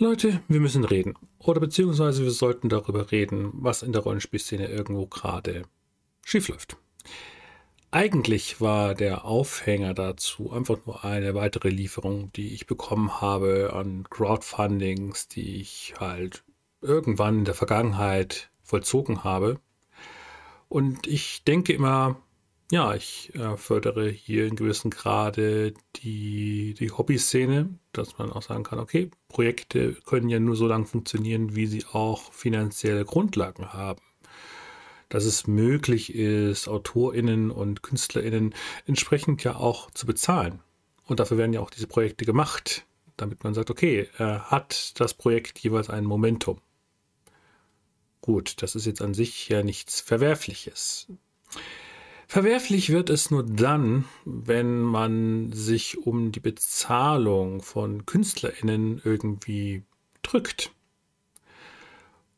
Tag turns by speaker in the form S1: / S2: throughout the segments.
S1: Leute, wir müssen reden. Oder beziehungsweise wir sollten darüber reden, was in der Rollenspielszene irgendwo gerade schiefläuft. Eigentlich war der Aufhänger dazu einfach nur eine weitere Lieferung, die ich bekommen habe an Crowdfundings, die ich halt irgendwann in der Vergangenheit vollzogen habe. Und ich denke immer, ja, ich äh, fördere hier in gewissem Grade die, die Hobbyszene, dass man auch sagen kann, okay, Projekte können ja nur so lange funktionieren, wie sie auch finanzielle Grundlagen haben. Dass es möglich ist, AutorInnen und KünstlerInnen entsprechend ja auch zu bezahlen. Und dafür werden ja auch diese Projekte gemacht, damit man sagt, okay, äh, hat das Projekt jeweils ein Momentum. Gut, das ist jetzt an sich ja nichts Verwerfliches. Verwerflich wird es nur dann, wenn man sich um die Bezahlung von KünstlerInnen irgendwie drückt.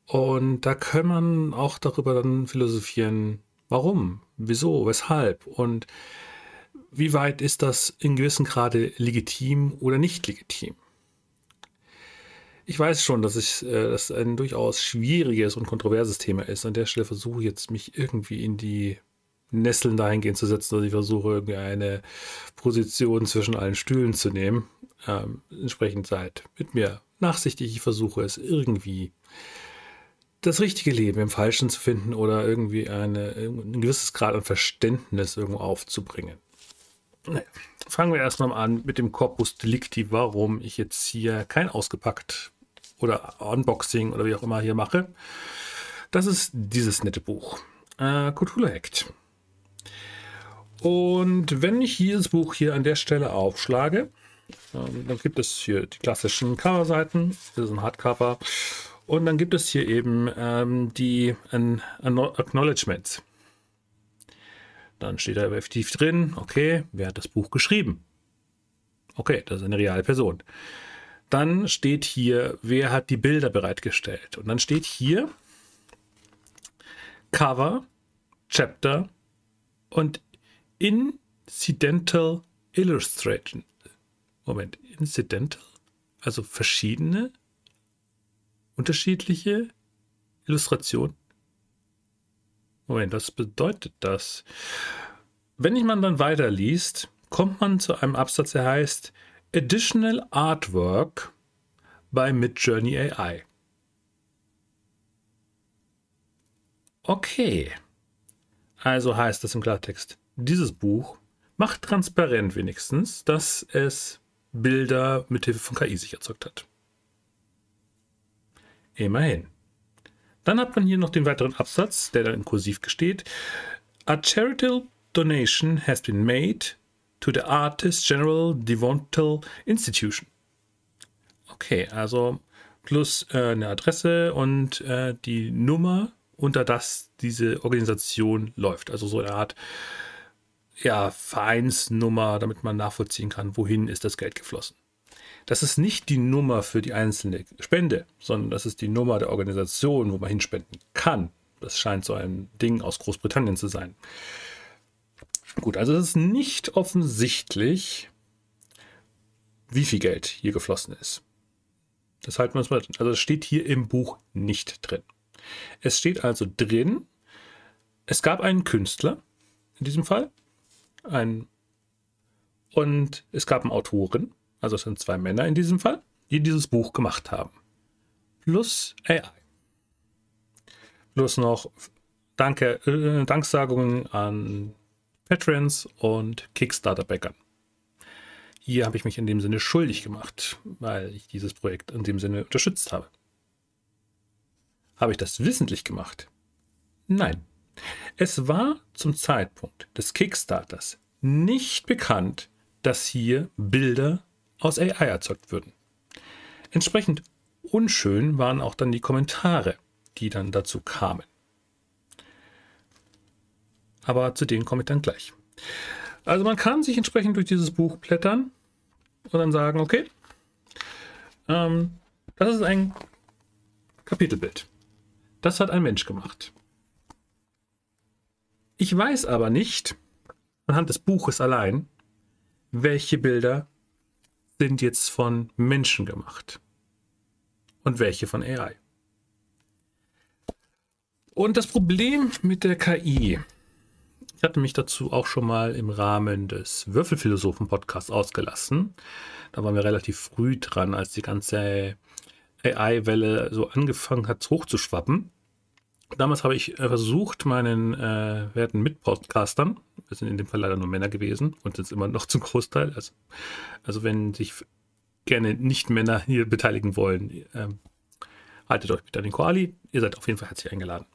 S1: Und da kann man auch darüber dann philosophieren, warum, wieso, weshalb und wie weit ist das in gewissem Grade legitim oder nicht legitim. Ich weiß schon, dass ich, äh, das ein durchaus schwieriges und kontroverses Thema ist. An der Stelle versuche ich jetzt mich irgendwie in die Nesseln dahingehend zu setzen, dass ich versuche, eine Position zwischen allen Stühlen zu nehmen. Ähm, entsprechend seid mit mir nachsichtig. Ich versuche es irgendwie das richtige Leben im Falschen zu finden oder irgendwie eine, ein gewisses Grad an Verständnis irgendwo aufzubringen. Fangen wir erstmal an mit dem Corpus Delicti, warum ich jetzt hier kein ausgepackt oder Unboxing oder wie auch immer hier mache. Das ist dieses nette Buch. Äh, Cthulhu Act. Und wenn ich dieses Buch hier an der Stelle aufschlage, ähm, dann gibt es hier die klassischen Coverseiten. Das ist ein Hardcover. Und dann gibt es hier eben ähm, die an, Acknowledgements. Dann steht da effektiv drin, okay, wer hat das Buch geschrieben? Okay, das ist eine reale Person. Dann steht hier, wer hat die Bilder bereitgestellt? Und dann steht hier Cover, Chapter und Incidental Illustration. Moment, Incidental? Also verschiedene, unterschiedliche Illustrationen? Moment, was bedeutet das? Wenn ich man dann weiterliest, kommt man zu einem Absatz, der heißt Additional Artwork by Midjourney AI. Okay. Also heißt das im Klartext, dieses Buch macht transparent wenigstens, dass es Bilder mit Hilfe von KI sich erzeugt hat. Immerhin. Dann hat man hier noch den weiteren Absatz, der dann in Kursiv steht. A charitable donation has been made to the Artist General Devontal Institution. Okay, also plus äh, eine Adresse und äh, die Nummer, unter das diese Organisation läuft. Also so eine Art ja, Vereinsnummer, damit man nachvollziehen kann, wohin ist das Geld geflossen. Das ist nicht die Nummer für die einzelne Spende, sondern das ist die Nummer der Organisation, wo man hinspenden kann. Das scheint so ein Ding aus Großbritannien zu sein. Gut, also es ist nicht offensichtlich, wie viel Geld hier geflossen ist. Das halten wir uns mal. Also es steht hier im Buch nicht drin. Es steht also drin, es gab einen Künstler, in diesem Fall, ein, und es gab einen Autoren, also es sind zwei Männer in diesem Fall, die dieses Buch gemacht haben. Plus AI. Plus noch Danke, äh, Danksagungen an Patrons und Kickstarter-Backern. Hier habe ich mich in dem Sinne schuldig gemacht, weil ich dieses Projekt in dem Sinne unterstützt habe. Habe ich das wissentlich gemacht? Nein. Es war zum Zeitpunkt des Kickstarters nicht bekannt, dass hier Bilder aus AI erzeugt würden. Entsprechend unschön waren auch dann die Kommentare, die dann dazu kamen. Aber zu denen komme ich dann gleich. Also man kann sich entsprechend durch dieses Buch blättern und dann sagen, okay, ähm, das ist ein Kapitelbild. Das hat ein Mensch gemacht. Ich weiß aber nicht, anhand des Buches allein, welche Bilder sind jetzt von Menschen gemacht. und welche von AI. Und das Problem mit der KI, ich hatte mich dazu auch schon mal im Rahmen des Würfelphilosophen-Podcasts ausgelassen. Da waren wir relativ früh dran, als die ganze AI-Welle so angefangen hat, hochzuschwappen. Damals habe ich versucht, meinen äh, werten Mitpodcastern, wir sind in dem Fall leider nur Männer gewesen und sind immer noch zum Großteil, also, also wenn sich gerne Nicht-Männer hier beteiligen wollen, äh, haltet euch bitte an den Koali. Ihr seid auf jeden Fall herzlich eingeladen.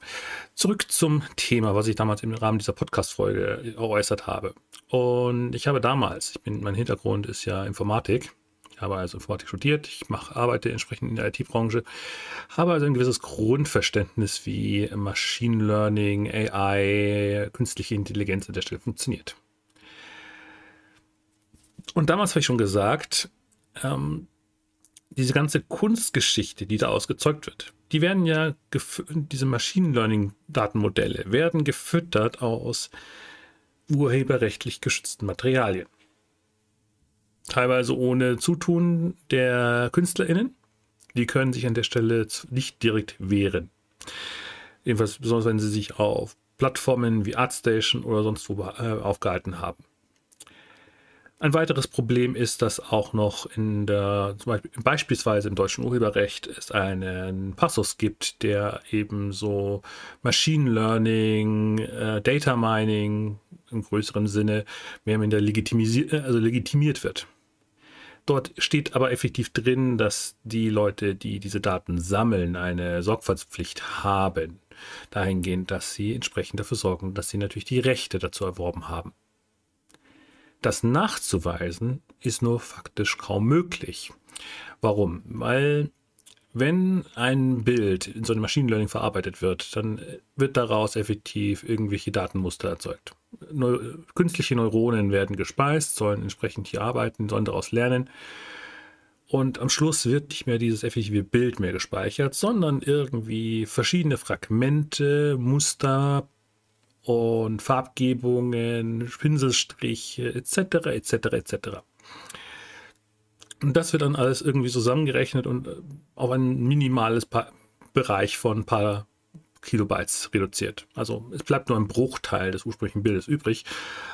S1: Zurück zum Thema, was ich damals im Rahmen dieser Podcast-Folge geäußert habe. Und ich habe damals, ich bin, mein Hintergrund ist ja Informatik. Ich habe also Informatik studiert, ich mache, arbeite entsprechend in der IT-Branche, habe also ein gewisses Grundverständnis, wie Machine Learning, AI, künstliche Intelligenz an der Stelle funktioniert. Und damals habe ich schon gesagt, ähm, diese ganze Kunstgeschichte, die daraus gezeugt wird, die werden ja, diese Machine Learning Datenmodelle werden gefüttert aus urheberrechtlich geschützten Materialien. Teilweise ohne Zutun der KünstlerInnen. Die können sich an der Stelle nicht direkt wehren. Jedenfalls besonders, wenn sie sich auf Plattformen wie ArtStation oder sonst wo äh, aufgehalten haben. Ein weiteres Problem ist, dass auch noch in der, zum Beispiel, beispielsweise im deutschen Urheberrecht es einen Passus gibt, der eben so Machine Learning, äh, Data Mining im größeren Sinne mehr oder weniger äh, also legitimiert wird. Dort steht aber effektiv drin, dass die Leute, die diese Daten sammeln, eine Sorgfaltspflicht haben. Dahingehend, dass sie entsprechend dafür sorgen, dass sie natürlich die Rechte dazu erworben haben. Das nachzuweisen ist nur faktisch kaum möglich. Warum? Weil wenn ein Bild in so einem Machine Learning verarbeitet wird, dann wird daraus effektiv irgendwelche Datenmuster erzeugt. Neu künstliche Neuronen werden gespeist, sollen entsprechend hier arbeiten, sollen daraus lernen. Und am Schluss wird nicht mehr dieses effektive Bild mehr gespeichert, sondern irgendwie verschiedene Fragmente, Muster, und Farbgebungen, Pinselstriche etc. etc. etc. Und das wird dann alles irgendwie zusammengerechnet und äh, auf ein minimales pa Bereich von ein paar Kilobytes reduziert. Also es bleibt nur ein Bruchteil des ursprünglichen Bildes übrig,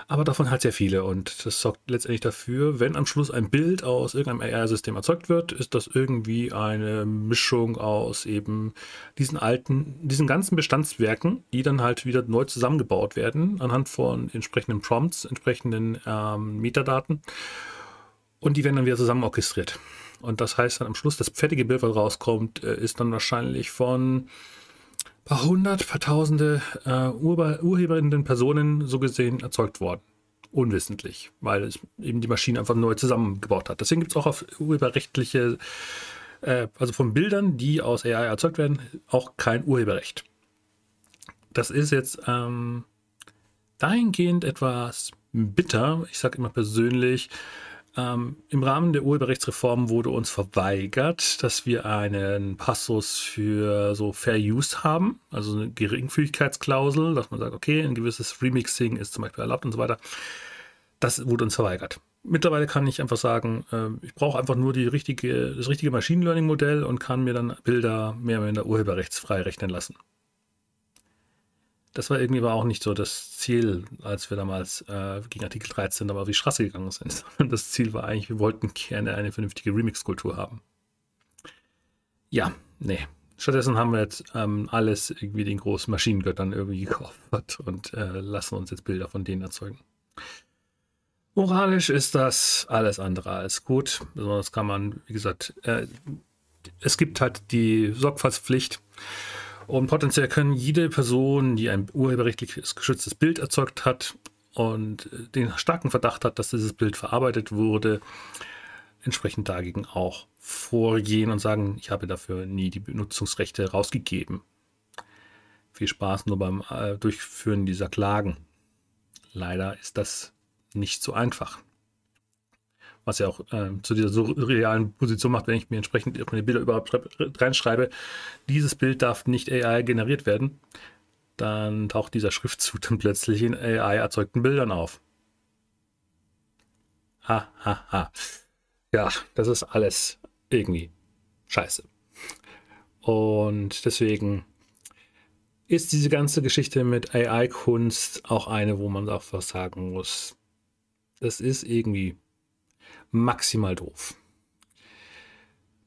S1: aber davon halt sehr viele und das sorgt letztendlich dafür, wenn am Schluss ein Bild aus irgendeinem AI-System erzeugt wird, ist das irgendwie eine Mischung aus eben diesen alten, diesen ganzen Bestandswerken, die dann halt wieder neu zusammengebaut werden anhand von entsprechenden Prompts, entsprechenden ähm, Metadaten und die werden dann wieder zusammen orchestriert. Und das heißt dann am Schluss, das fertige Bild, was rauskommt, äh, ist dann wahrscheinlich von paar hundert, paar tausende äh, Ur urheberinnen Personen so gesehen erzeugt worden. Unwissentlich, weil es eben die Maschine einfach neu zusammengebaut hat. Deswegen gibt es auch auf urheberrechtliche, äh, also von Bildern, die aus AI erzeugt werden, auch kein Urheberrecht. Das ist jetzt ähm, dahingehend etwas bitter. Ich sage immer persönlich, ähm, Im Rahmen der Urheberrechtsreform wurde uns verweigert, dass wir einen Passus für so Fair Use haben, also eine Geringfügigkeitsklausel, dass man sagt, okay, ein gewisses Remixing ist zum Beispiel erlaubt und so weiter. Das wurde uns verweigert. Mittlerweile kann ich einfach sagen, äh, ich brauche einfach nur richtige, das richtige Machine Learning Modell und kann mir dann Bilder mehr oder weniger urheberrechtsfrei rechnen lassen das war irgendwie aber auch nicht so das Ziel, als wir damals äh, gegen Artikel 13 aber auf die Straße gegangen sind. Das Ziel war eigentlich, wir wollten gerne eine vernünftige Remix-Kultur haben. Ja, nee. Stattdessen haben wir jetzt ähm, alles irgendwie den großen Maschinengöttern irgendwie geopfert und äh, lassen uns jetzt Bilder von denen erzeugen. Moralisch ist das alles andere als gut. Besonders kann man, wie gesagt, äh, es gibt halt die Sorgfaltspflicht. Und potenziell können jede Person, die ein urheberrechtlich geschütztes Bild erzeugt hat und den starken Verdacht hat, dass dieses Bild verarbeitet wurde, entsprechend dagegen auch vorgehen und sagen, ich habe dafür nie die Benutzungsrechte rausgegeben. Viel Spaß nur beim äh, Durchführen dieser Klagen. Leider ist das nicht so einfach was ja auch äh, zu dieser surrealen Position macht, wenn ich mir entsprechend meine Bilder überhaupt reinschreibe, dieses Bild darf nicht AI generiert werden, dann taucht dieser Schriftzug dann plötzlich in AI erzeugten Bildern auf. Ha, ha, ha. Ja, das ist alles irgendwie scheiße. Und deswegen ist diese ganze Geschichte mit AI-Kunst auch eine, wo man auch was sagen muss. Das ist irgendwie maximal doof.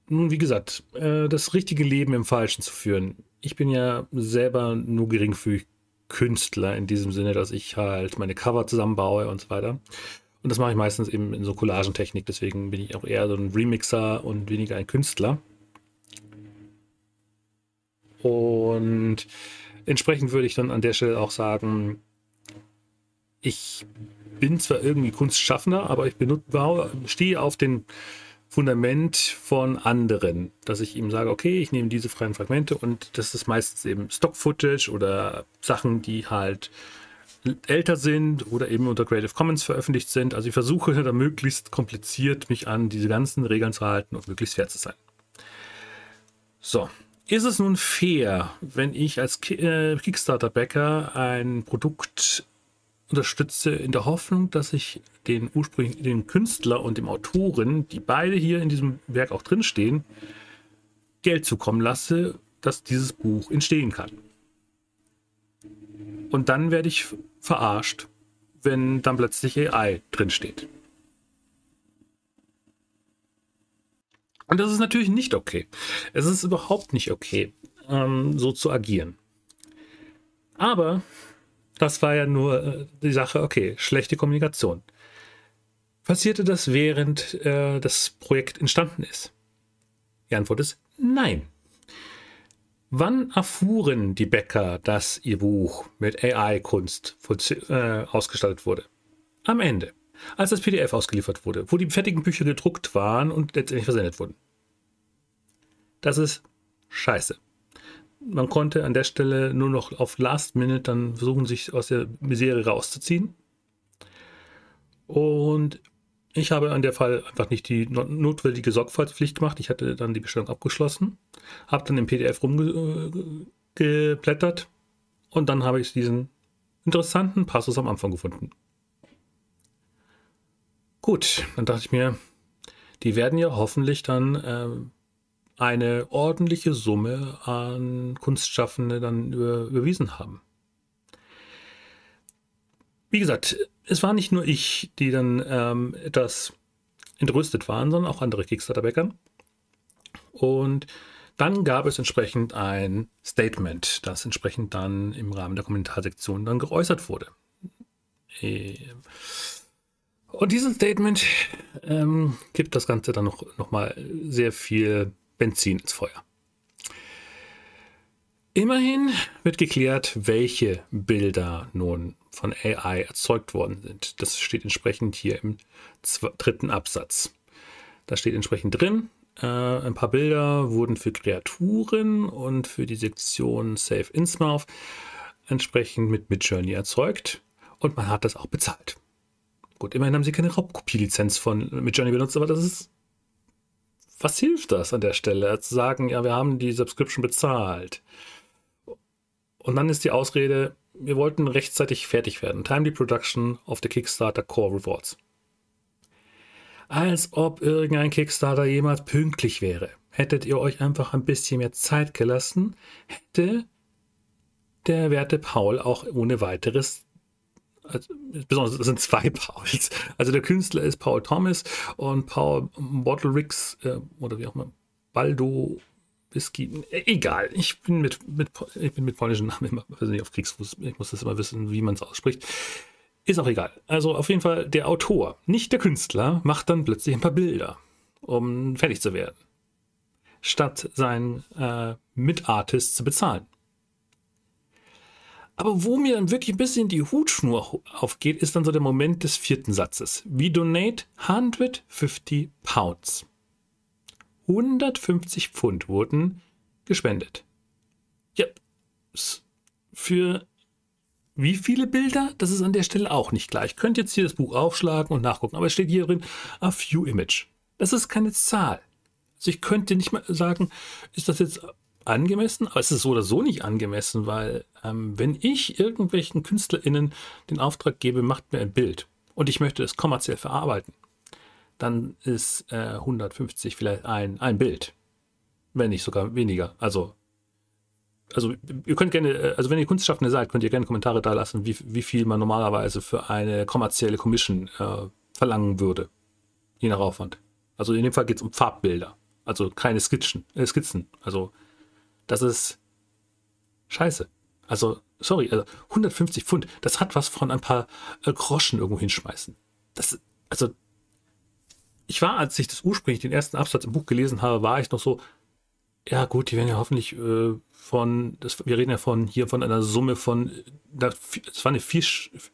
S1: Nun, wie gesagt, äh, das richtige Leben im Falschen zu führen. Ich bin ja selber nur geringfügig Künstler in diesem Sinne, dass ich halt meine Cover zusammenbaue und so weiter. Und das mache ich meistens eben in so Collagentechnik, deswegen bin ich auch eher so ein Remixer und weniger ein Künstler. Und entsprechend würde ich dann an der Stelle auch sagen, ich bin zwar irgendwie Kunstschaffender, aber ich stehe auf den Fundament von anderen, dass ich ihm sage, okay, ich nehme diese freien Fragmente und das ist meistens eben Stock-Footage oder Sachen, die halt älter sind oder eben unter Creative Commons veröffentlicht sind. Also ich versuche da möglichst kompliziert mich an diese ganzen Regeln zu halten und möglichst fair zu sein. So, ist es nun fair, wenn ich als äh, Kickstarter-Backer ein Produkt unterstütze in der Hoffnung, dass ich den ursprünglichen den Künstler und dem Autoren, die beide hier in diesem Werk auch drinstehen, Geld zukommen lasse, dass dieses Buch entstehen kann. Und dann werde ich verarscht, wenn dann plötzlich AI drinsteht. Und das ist natürlich nicht okay. Es ist überhaupt nicht okay, ähm, so zu agieren. Aber das war ja nur äh, die Sache, okay, schlechte Kommunikation. Passierte das, während äh, das Projekt entstanden ist? Die Antwort ist nein. Wann erfuhren die Bäcker, dass ihr Buch mit AI-Kunst äh, ausgestaltet wurde? Am Ende, als das PDF ausgeliefert wurde, wo die fertigen Bücher gedruckt waren und letztendlich versendet wurden. Das ist scheiße man konnte an der Stelle nur noch auf Last Minute dann versuchen, sich aus der Misere rauszuziehen. Und ich habe an der Fall einfach nicht die notwendige Sorgfaltspflicht gemacht. Ich hatte dann die Bestellung abgeschlossen, habe dann im PDF rumgeblättert und dann habe ich diesen interessanten Passus am Anfang gefunden. Gut, dann dachte ich mir, die werden ja hoffentlich dann äh, eine ordentliche Summe an Kunstschaffende dann über, überwiesen haben. Wie gesagt, es war nicht nur ich, die dann ähm, etwas entrüstet waren, sondern auch andere Kickstarter-Bäcker. Und dann gab es entsprechend ein Statement, das entsprechend dann im Rahmen der Kommentarsektion dann geäußert wurde. Äh, und dieses Statement ähm, gibt das Ganze dann noch, noch mal sehr viel Benzin ins Feuer. Immerhin wird geklärt, welche Bilder nun von AI erzeugt worden sind. Das steht entsprechend hier im dritten Absatz. Da steht entsprechend drin, äh, ein paar Bilder wurden für Kreaturen und für die Sektion Save Innsmouth entsprechend mit Midjourney erzeugt und man hat das auch bezahlt. Gut, immerhin haben sie keine Raubkopie-Lizenz von Midjourney benutzt, aber das ist was hilft das an der Stelle? Zu sagen, ja, wir haben die Subscription bezahlt. Und dann ist die Ausrede, wir wollten rechtzeitig fertig werden. Timely Production of the Kickstarter Core Rewards. Als ob irgendein Kickstarter jemals pünktlich wäre. Hättet ihr euch einfach ein bisschen mehr Zeit gelassen, hätte der werte Paul auch ohne weiteres also, besonders es sind zwei Pauls. Also der Künstler ist Paul Thomas und Paul Bottlericks äh, oder wie auch immer, Baldo Whisky, äh, egal. Ich bin mit, mit, ich bin mit polnischen Namen immer nicht auf Kriegsfuß. Ich muss das immer wissen, wie man es ausspricht. Ist auch egal. Also auf jeden Fall der Autor, nicht der Künstler, macht dann plötzlich ein paar Bilder, um fertig zu werden. Statt seinen äh, Mitartist zu bezahlen. Aber wo mir dann wirklich ein bisschen die Hutschnur aufgeht, ist dann so der Moment des vierten Satzes. We donate 150 Pounds. 150 Pfund wurden gespendet. Ja, für wie viele Bilder? Das ist an der Stelle auch nicht gleich. Ich könnte jetzt hier das Buch aufschlagen und nachgucken, aber es steht hier drin, a few image. Das ist keine Zahl. Also ich könnte nicht mal sagen, ist das jetzt angemessen, aber es ist so oder so nicht angemessen, weil ähm, wenn ich irgendwelchen KünstlerInnen den Auftrag gebe, macht mir ein Bild und ich möchte es kommerziell verarbeiten, dann ist äh, 150 vielleicht ein, ein Bild. wenn nicht sogar weniger. Also, also ihr könnt gerne, äh, also wenn ihr Kunstschaffende seid, könnt ihr gerne Kommentare da lassen, wie, wie viel man normalerweise für eine kommerzielle Commission äh, verlangen würde. Je nach Aufwand. Also in dem Fall geht es um Farbbilder. Also keine Skizzen, äh, Skizzen. Also das ist scheiße. Also, sorry, also 150 Pfund, das hat was von ein paar äh, Groschen irgendwo hinschmeißen. Das, also, ich war, als ich das ursprünglich den ersten Absatz im Buch gelesen habe, war ich noch so, ja gut, die werden ja hoffentlich äh, von, das, wir reden ja von hier von einer Summe von, das war eine vier,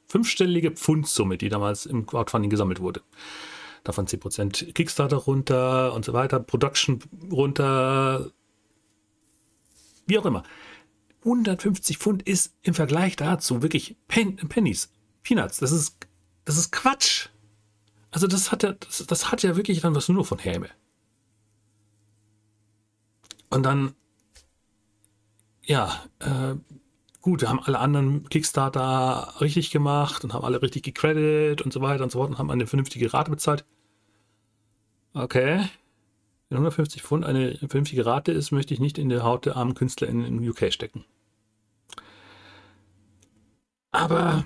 S1: fünfstellige Pfundsumme, die damals im Crowdfunding gesammelt wurde davon 10% Kickstarter runter und so weiter, Production runter, wie auch immer. 150 Pfund ist im Vergleich dazu wirklich Pen Pennies, Peanuts. Das ist, das ist Quatsch. Also das hat ja, das, das hat ja wirklich dann was nur von Häme. Und dann, ja, äh, gut, wir haben alle anderen Kickstarter richtig gemacht und haben alle richtig gecredited und so weiter und so fort und haben eine vernünftige Rate bezahlt. Okay. Wenn 150 Pfund eine vernünftige Rate ist, möchte ich nicht in der Haut der armen Künstler in, in UK stecken. Aber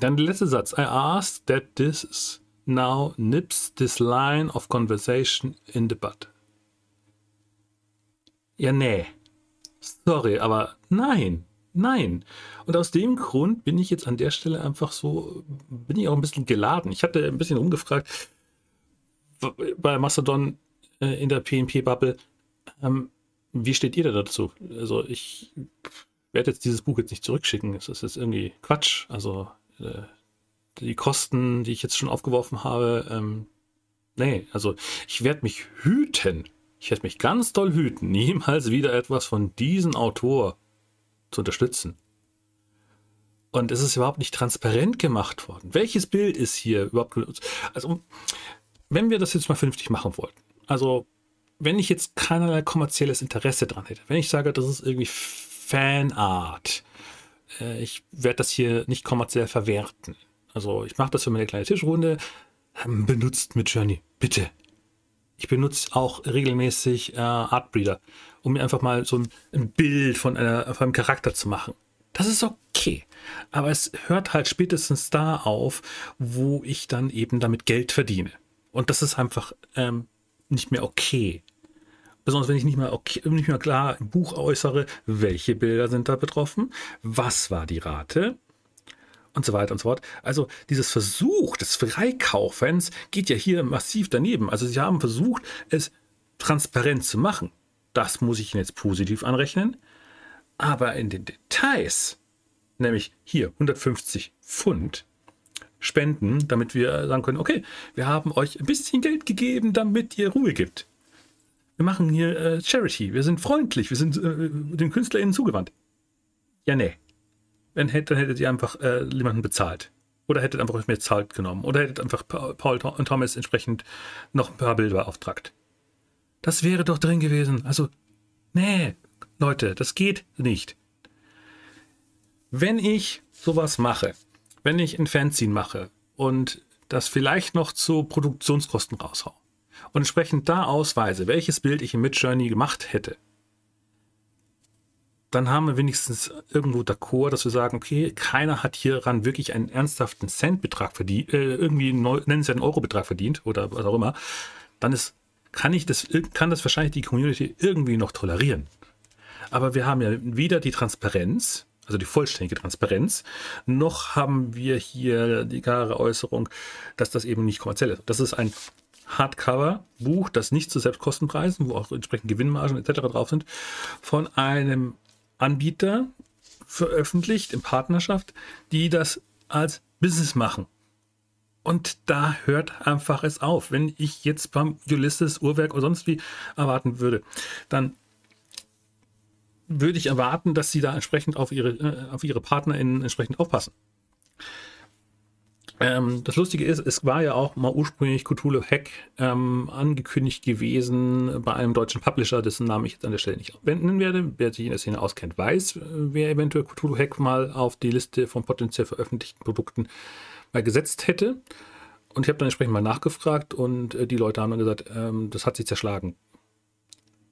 S1: dann der letzte Satz. I ask that this now nips this line of conversation in the bud. Ja, nee. Sorry, aber nein. Nein. Und aus dem Grund bin ich jetzt an der Stelle einfach so, bin ich auch ein bisschen geladen. Ich hatte ein bisschen rumgefragt bei Mastodon in der PNP-Bubble. Ähm, wie steht ihr da dazu? Also ich werde jetzt dieses Buch jetzt nicht zurückschicken. Es ist jetzt irgendwie Quatsch. Also äh, die Kosten, die ich jetzt schon aufgeworfen habe, ähm, nee, also ich werde mich hüten. Ich werde mich ganz doll hüten, niemals wieder etwas von diesem Autor zu unterstützen. Und es ist überhaupt nicht transparent gemacht worden. Welches Bild ist hier überhaupt genutzt? Also, wenn wir das jetzt mal vernünftig machen wollten, also wenn ich jetzt keinerlei kommerzielles Interesse dran hätte, wenn ich sage, das ist irgendwie Fanart, äh, ich werde das hier nicht kommerziell verwerten. Also ich mache das für meine kleine Tischrunde, ähm, benutzt mit Journey, bitte. Ich benutze auch regelmäßig äh, Artbreeder um mir einfach mal so ein, ein Bild von, einer, von einem Charakter zu machen. Das ist okay. Aber es hört halt spätestens da auf, wo ich dann eben damit Geld verdiene. Und das ist einfach ähm, nicht mehr okay. Besonders wenn ich nicht mehr, okay, nicht mehr klar im Buch äußere, welche Bilder sind da betroffen, was war die Rate und so weiter und so fort. Also dieses Versuch des Freikaufens geht ja hier massiv daneben. Also sie haben versucht, es transparent zu machen. Das muss ich Ihnen jetzt positiv anrechnen. Aber in den Details, nämlich hier 150 Pfund spenden, damit wir sagen können, okay, wir haben euch ein bisschen Geld gegeben, damit ihr Ruhe gibt. Wir machen hier äh, Charity, wir sind freundlich, wir sind äh, den KünstlerInnen zugewandt. Ja, nee. Wenn, dann hättet ihr einfach äh, jemanden bezahlt. Oder hättet einfach mehr Zeit genommen. Oder hättet einfach Paul und Thomas entsprechend noch ein paar Bilder beauftragt. Das wäre doch drin gewesen. Also, nee, Leute, das geht nicht. Wenn ich sowas mache, wenn ich ein Fanzine mache und das vielleicht noch zu Produktionskosten raushau und entsprechend da ausweise, welches Bild ich im Midjourney gemacht hätte, dann haben wir wenigstens irgendwo d'accord, dass wir sagen, okay, keiner hat hieran wirklich einen ernsthaften Centbetrag verdient, äh, irgendwie einen nennenswerten Eurobetrag verdient oder was auch immer, dann ist kann ich das, kann das wahrscheinlich die Community irgendwie noch tolerieren. Aber wir haben ja weder die Transparenz, also die vollständige Transparenz, noch haben wir hier die klare Äußerung, dass das eben nicht kommerziell ist. Das ist ein Hardcover-Buch, das nicht zu Selbstkostenpreisen, wo auch entsprechend Gewinnmargen etc. drauf sind, von einem Anbieter veröffentlicht in Partnerschaft, die das als Business machen. Und da hört einfach es auf. Wenn ich jetzt beim Ulysses, Uhrwerk oder sonst wie erwarten würde, dann würde ich erwarten, dass sie da entsprechend auf ihre, äh, auf ihre PartnerInnen entsprechend aufpassen. Ähm, das Lustige ist, es war ja auch mal ursprünglich Cthulhu Hack ähm, angekündigt gewesen bei einem deutschen Publisher, dessen Namen ich jetzt an der Stelle nicht wenden werde. Wer sich in der Szene auskennt, weiß, wer eventuell Cthulhu Hack mal auf die Liste von potenziell veröffentlichten Produkten mal gesetzt hätte. Und ich habe dann entsprechend mal nachgefragt und äh, die Leute haben dann gesagt, ähm, das hat sich zerschlagen.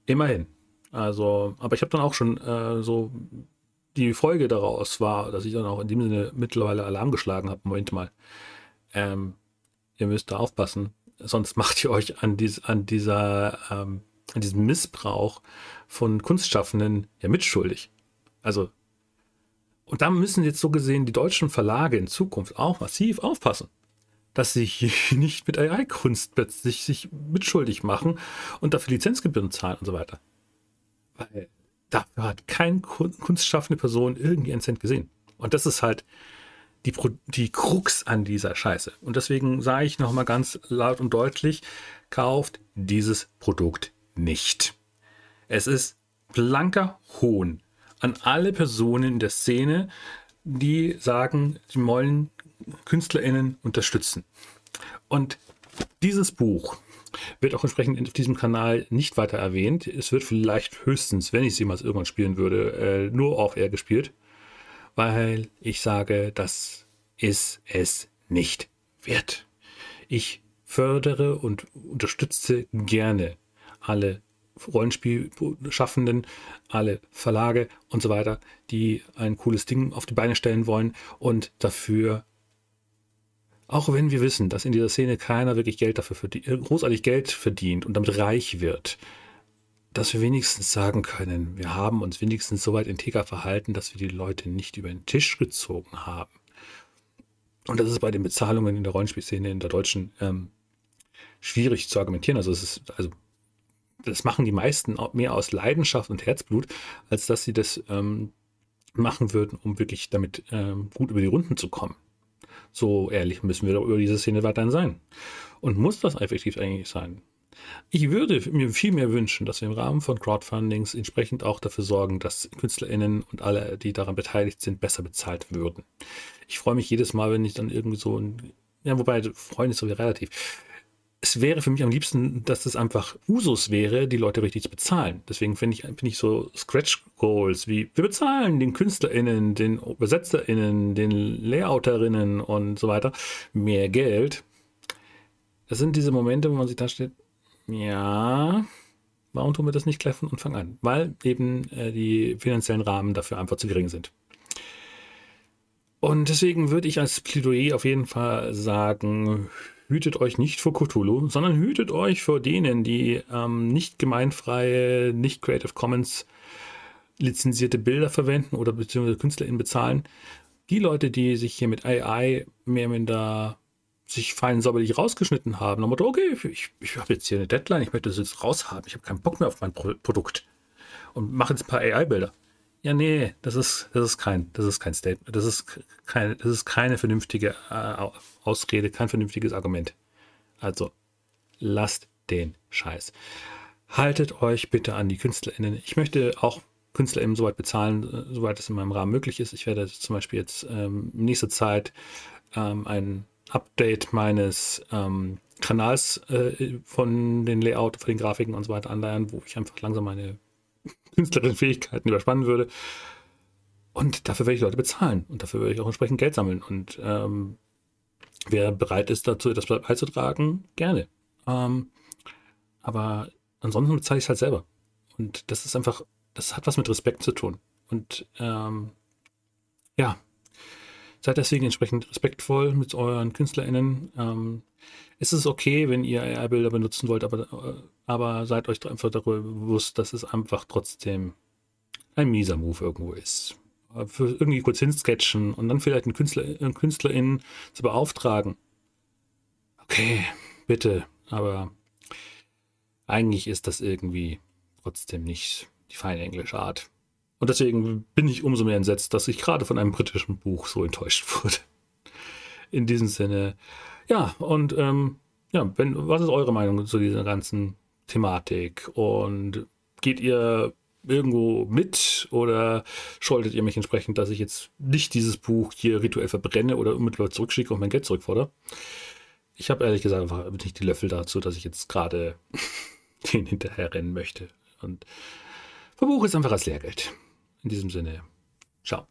S1: Immerhin. Also, aber ich habe dann auch schon äh, so die Folge daraus war, dass ich dann auch in dem Sinne mittlerweile Alarm geschlagen habe. Moment mal. Ähm, ihr müsst da aufpassen, sonst macht ihr euch an, dies, an dieser, ähm, an diesem Missbrauch von Kunstschaffenden ja mitschuldig. Also, und da müssen jetzt so gesehen die deutschen Verlage in Zukunft auch massiv aufpassen, dass sie hier nicht mit AI-Kunst sich, sich mitschuldig machen und dafür Lizenzgebühren zahlen und so weiter. Weil dafür hat keine kunstschaffende Person irgendwie einen Cent gesehen. Und das ist halt die, die Krux an dieser Scheiße. Und deswegen sage ich nochmal ganz laut und deutlich, kauft dieses Produkt nicht. Es ist blanker Hohn an alle Personen in der Szene, die sagen, sie wollen KünstlerInnen unterstützen. Und dieses Buch wird auch entsprechend auf diesem Kanal nicht weiter erwähnt. Es wird vielleicht höchstens, wenn ich es jemals irgendwann spielen würde, äh, nur auf Air gespielt, weil ich sage, das ist es nicht wert. Ich fördere und unterstütze gerne alle Rollenspielschaffenden, alle Verlage und so weiter, die ein cooles Ding auf die Beine stellen wollen und dafür auch wenn wir wissen, dass in dieser Szene keiner wirklich Geld dafür verdient, äh, großartig Geld verdient und damit reich wird, dass wir wenigstens sagen können, wir haben uns wenigstens so weit integer verhalten, dass wir die Leute nicht über den Tisch gezogen haben. Und das ist bei den Bezahlungen in der Rollenspielszene in der deutschen ähm, schwierig zu argumentieren. Also es ist, also das machen die meisten mehr aus Leidenschaft und Herzblut, als dass sie das ähm, machen würden, um wirklich damit ähm, gut über die Runden zu kommen. So ehrlich müssen wir doch über diese Szene weiterhin sein. Und muss das effektiv eigentlich sein? Ich würde mir viel mehr wünschen, dass wir im Rahmen von Crowdfundings entsprechend auch dafür sorgen, dass KünstlerInnen und alle, die daran beteiligt sind, besser bezahlt würden. Ich freue mich jedes Mal, wenn ich dann irgendwie so ein, ja, wobei Freunde ist so relativ, es wäre für mich am liebsten, dass es einfach Usus wäre, die Leute richtig zu bezahlen. Deswegen finde ich, find ich so Scratch Goals wie wir bezahlen den KünstlerInnen, den UbersetzerInnen, den Layouterinnen und so weiter mehr Geld. Das sind diese Momente, wo man sich da steht, ja, warum tun wir das nicht gleich von Anfang an? Weil eben äh, die finanziellen Rahmen dafür einfach zu gering sind. Und deswegen würde ich als Plädoyer auf jeden Fall sagen, hütet euch nicht vor Cthulhu, sondern hütet euch vor denen, die ähm, nicht gemeinfreie, nicht Creative Commons lizenzierte Bilder verwenden oder beziehungsweise KünstlerInnen bezahlen. Die Leute, die sich hier mit AI mehr oder minder sich fein sauberlich rausgeschnitten haben, dann Motto, okay, ich, ich habe jetzt hier eine Deadline, ich möchte das jetzt raushaben, ich habe keinen Bock mehr auf mein Pro Produkt und mache jetzt ein paar AI-Bilder. Ja, nee, das ist, das ist kein, das ist kein Statement, das ist keine, das ist keine vernünftige äh, Ausrede, kein vernünftiges Argument. Also, lasst den Scheiß. Haltet euch bitte an die KünstlerInnen. Ich möchte auch KünstlerInnen soweit bezahlen, äh, soweit es in meinem Rahmen möglich ist. Ich werde zum Beispiel jetzt ähm, nächster Zeit ähm, ein Update meines ähm, Kanals äh, von den Layout, von den Grafiken und so weiter anleiern, wo ich einfach langsam meine künstlerischen Fähigkeiten überspannen würde. Und dafür werde ich Leute bezahlen und dafür werde ich auch entsprechend Geld sammeln. Und ähm, wer bereit ist, dazu etwas beizutragen, gerne. Ähm, aber ansonsten bezahle ich es halt selber. Und das ist einfach, das hat was mit Respekt zu tun. Und ähm, ja, seid deswegen entsprechend respektvoll mit euren KünstlerInnen. Ähm, es ist okay, wenn ihr AR-Bilder benutzen wollt, aber, äh, aber seid euch einfach darüber bewusst, dass es einfach trotzdem ein mieser Move irgendwo ist. Für irgendwie kurz hinsketchen und dann vielleicht einen Künstler, einen KünstlerInnen zu beauftragen. Okay, bitte, aber eigentlich ist das irgendwie trotzdem nicht die feine englische Art. Und deswegen bin ich umso mehr entsetzt, dass ich gerade von einem britischen Buch so enttäuscht wurde. In diesem Sinne, ja, und ähm, ja, wenn, was ist eure Meinung zu dieser ganzen Thematik? Und geht ihr irgendwo mit oder scholtet ihr mich entsprechend, dass ich jetzt nicht dieses Buch hier rituell verbrenne oder unmittelbar zurückschicke und mein Geld zurückfordere? Ich habe ehrlich gesagt einfach nicht die Löffel dazu, dass ich jetzt gerade den hinterher rennen möchte. Und verbuche es einfach als Lehrgeld. In diesem Sinne, ciao.